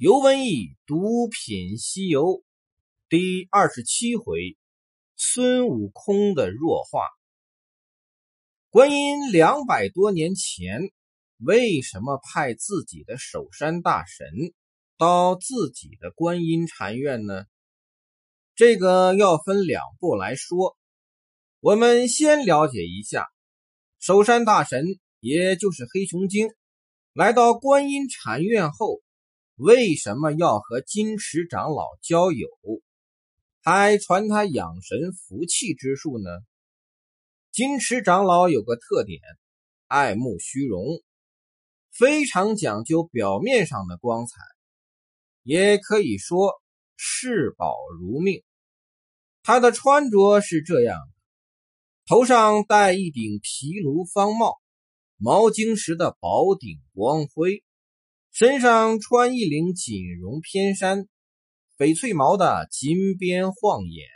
尤文义独品西游第二十七回：孙悟空的弱化。观音两百多年前为什么派自己的守山大神到自己的观音禅院呢？这个要分两步来说。我们先了解一下守山大神，也就是黑熊精。来到观音禅院后，为什么要和金池长老交友，还传他养神服气之术呢？金池长老有个特点，爱慕虚荣，非常讲究表面上的光彩，也可以说视宝如命。他的穿着是这样的：头上戴一顶毗卢方帽。毛晶石的宝顶光辉，身上穿一领锦绒偏衫，翡翠毛的金边晃眼。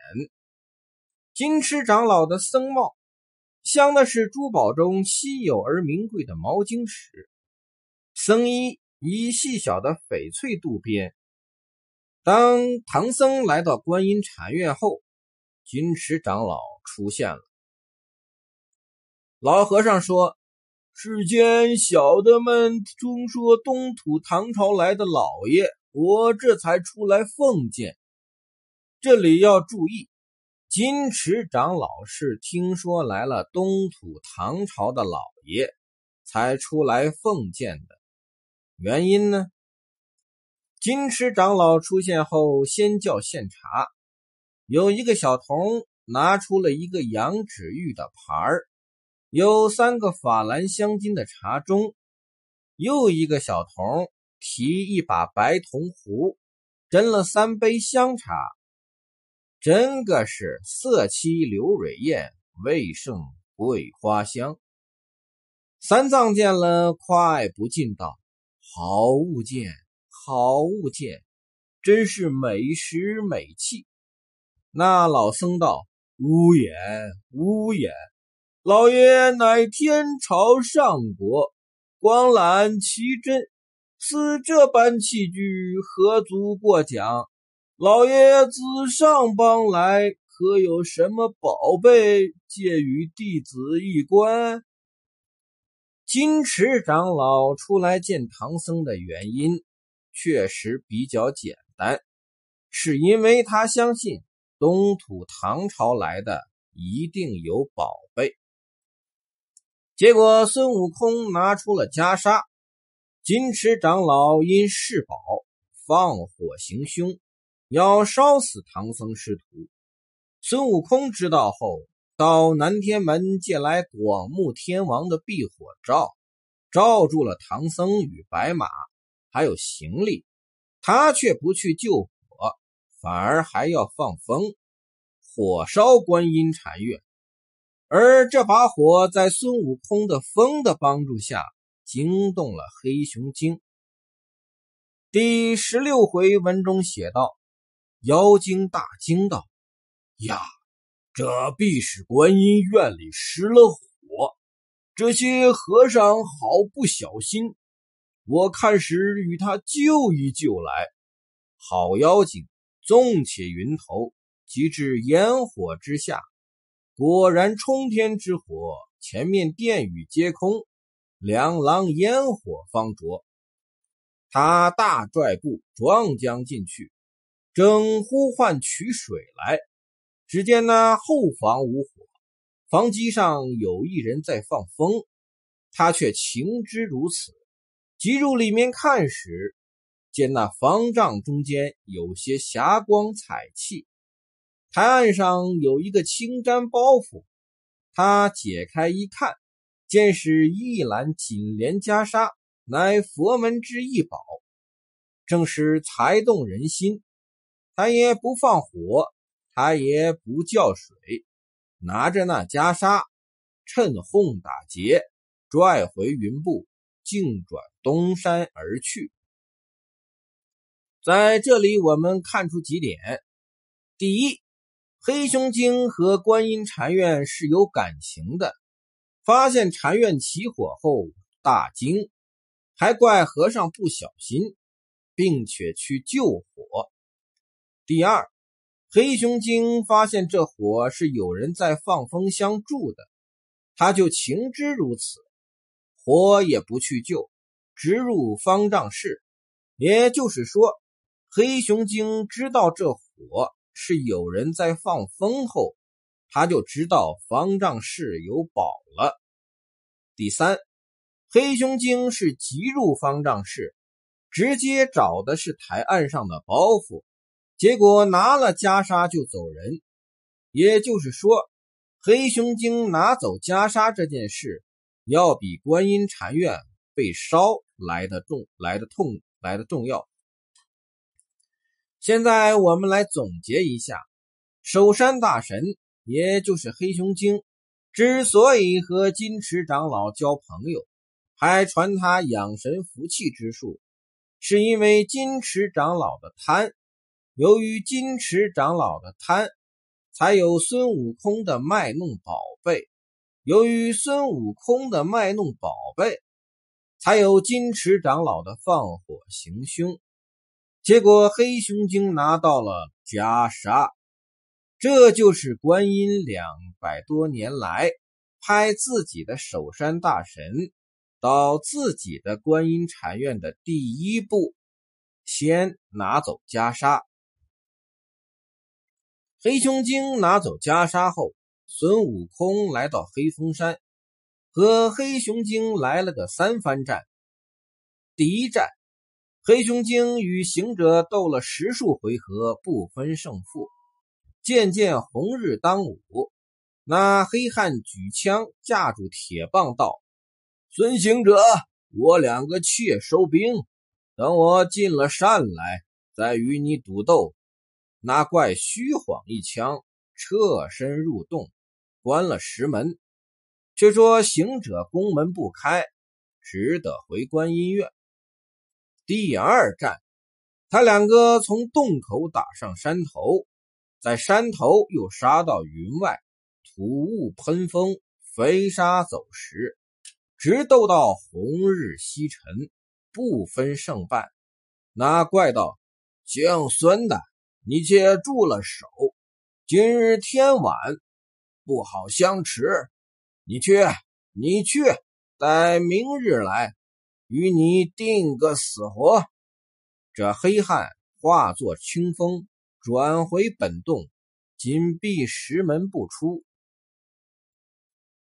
金池长老的僧帽，镶的是珠宝中稀有而名贵的毛晶石，僧衣以细小的翡翠渡边。当唐僧来到观音禅院后，金池长老出现了。老和尚说。世间小的们听说东土唐朝来的老爷，我这才出来奉见。这里要注意，金池长老是听说来了东土唐朝的老爷，才出来奉见的。原因呢？金池长老出现后，先叫献茶，有一个小童拿出了一个羊脂玉的盘儿。有三个法兰镶金的茶盅，又一个小童提一把白铜壶，斟了三杯香茶，真个是色凄流蕊艳，味胜桂花香。三藏见了，夸爱不尽，道：“好物件，好物件，真是美食美器。”那老僧道：“无言，无言。”老爷乃天朝上国，光览奇珍，似这般器具，何足过奖？老爷自上邦来，可有什么宝贝借与弟子一观？金池长老出来见唐僧的原因，确实比较简单，是因为他相信东土唐朝来的一定有宝贝。结果，孙悟空拿出了袈裟，金池长老因示宝，放火行凶，要烧死唐僧师徒。孙悟空知道后，到南天门借来广目天王的避火罩，罩住了唐僧与白马，还有行李。他却不去救火，反而还要放风，火烧观音禅院。而这把火在孙悟空的风的帮助下，惊动了黑熊精。第十六回文中写道：“妖精大惊道：‘呀，这必是观音院里失了火，这些和尚好不小心。我看时与他救一救来。’好妖精纵起云头，即至烟火之下。”果然冲天之火，前面殿宇皆空，两廊烟火方着。他大拽步撞将进去，正呼唤取水来，只见那后房无火，房基上有一人在放风，他却情知如此，即入里面看时，见那方丈中间有些霞光彩气。台案上有一个青毡包袱，他解开一看，见是一篮锦莲袈裟，乃佛门之异宝，正是才动人心。他也不放火，他也不叫水，拿着那袈裟，趁哄打劫，拽回云步，径转东山而去。在这里，我们看出几点：第一。黑熊精和观音禅院是有感情的，发现禅院起火后大惊，还怪和尚不小心，并且去救火。第二，黑熊精发现这火是有人在放风箱住的，他就情知如此，火也不去救，直入方丈室。也就是说，黑熊精知道这火是有人在放风后，他就知道方丈室有宝了。第三，黑熊精是急入方丈室。直接找的是台案上的包袱，结果拿了袈裟就走人。也就是说，黑熊精拿走袈裟这件事，要比观音禅院被烧来的重、来的痛、来的重要。现在我们来总结一下：守山大神，也就是黑熊精，之所以和金池长老交朋友，还传他养神服气之术。是因为金池长老的贪，由于金池长老的贪，才有孙悟空的卖弄宝贝；由于孙悟空的卖弄宝贝，才有金池长老的放火行凶。结果黑熊精拿到了袈裟，这就是观音两百多年来派自己的守山大神。到自己的观音禅院的第一步，先拿走袈裟。黑熊精拿走袈裟后，孙悟空来到黑风山，和黑熊精来了个三番战。第一战，黑熊精与行者斗了十数回合，不分胜负。渐渐红日当午，那黑汉举枪架住铁棒道。孙行者，我两个妾收兵，等我进了山来，再与你赌斗。那怪虚晃一枪，侧身入洞，关了石门，却说行者宫门不开，只得回观音院。第二战，他两个从洞口打上山头，在山头又杀到云外，吐雾喷风，飞沙走石。直斗到红日西沉，不分胜败。那怪道：“姓孙的，你且住了手。今日天晚，不好相持。你去，你去，待明日来，与你定个死活。”这黑汉化作清风，转回本洞，紧闭石门不出。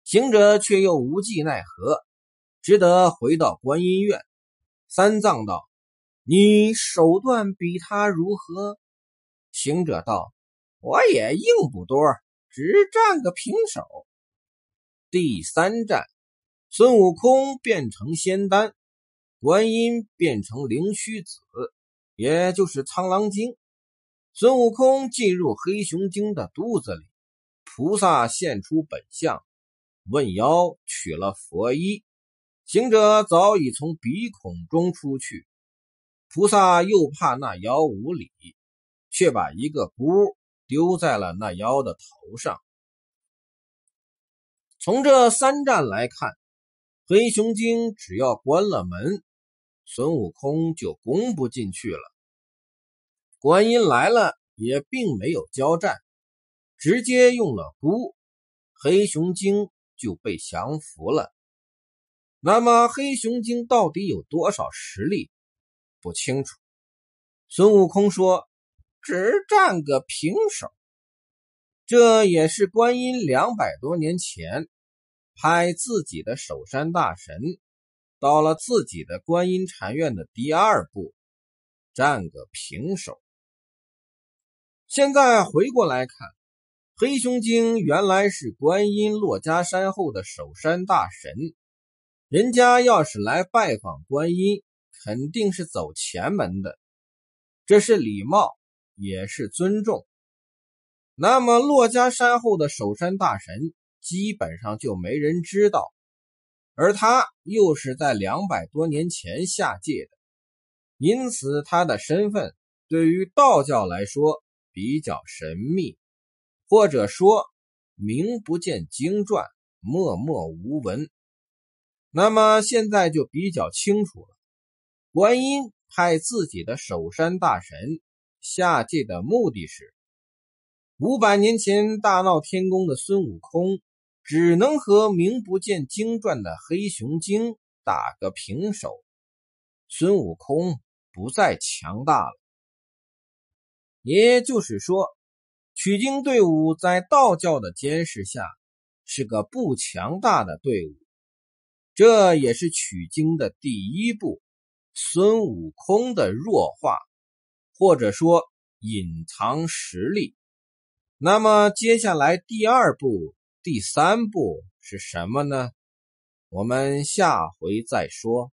行者却又无计奈何，只得回到观音院。三藏道：“你手段比他如何？”行者道：“我也硬不多，只战个平手。”第三战，孙悟空变成仙丹，观音变成灵虚子，也就是苍狼精。孙悟空进入黑熊精的肚子里，菩萨现出本相。问妖取了佛衣，行者早已从鼻孔中出去。菩萨又怕那妖无礼，却把一个箍丢在了那妖的头上。从这三战来看，黑熊精只要关了门，孙悟空就攻不进去了。观音来了也并没有交战，直接用了箍，黑熊精。就被降服了。那么黑熊精到底有多少实力？不清楚。孙悟空说：“只战个平手。”这也是观音两百多年前派自己的守山大神到了自己的观音禅院的第二步，战个平手。现在回过来看。黑熊精原来是观音落家山后的守山大神，人家要是来拜访观音，肯定是走前门的，这是礼貌，也是尊重。那么落家山后的守山大神，基本上就没人知道，而他又是在两百多年前下界的，因此他的身份对于道教来说比较神秘。或者说，名不见经传，默默无闻。那么现在就比较清楚了。观音派自己的守山大神下界的目的是，五百年前大闹天宫的孙悟空只能和名不见经传的黑熊精打个平手，孙悟空不再强大了。也就是说，取经队伍在道教的监视下是个不强大的队伍，这也是取经的第一步。孙悟空的弱化，或者说隐藏实力。那么接下来第二步、第三步是什么呢？我们下回再说。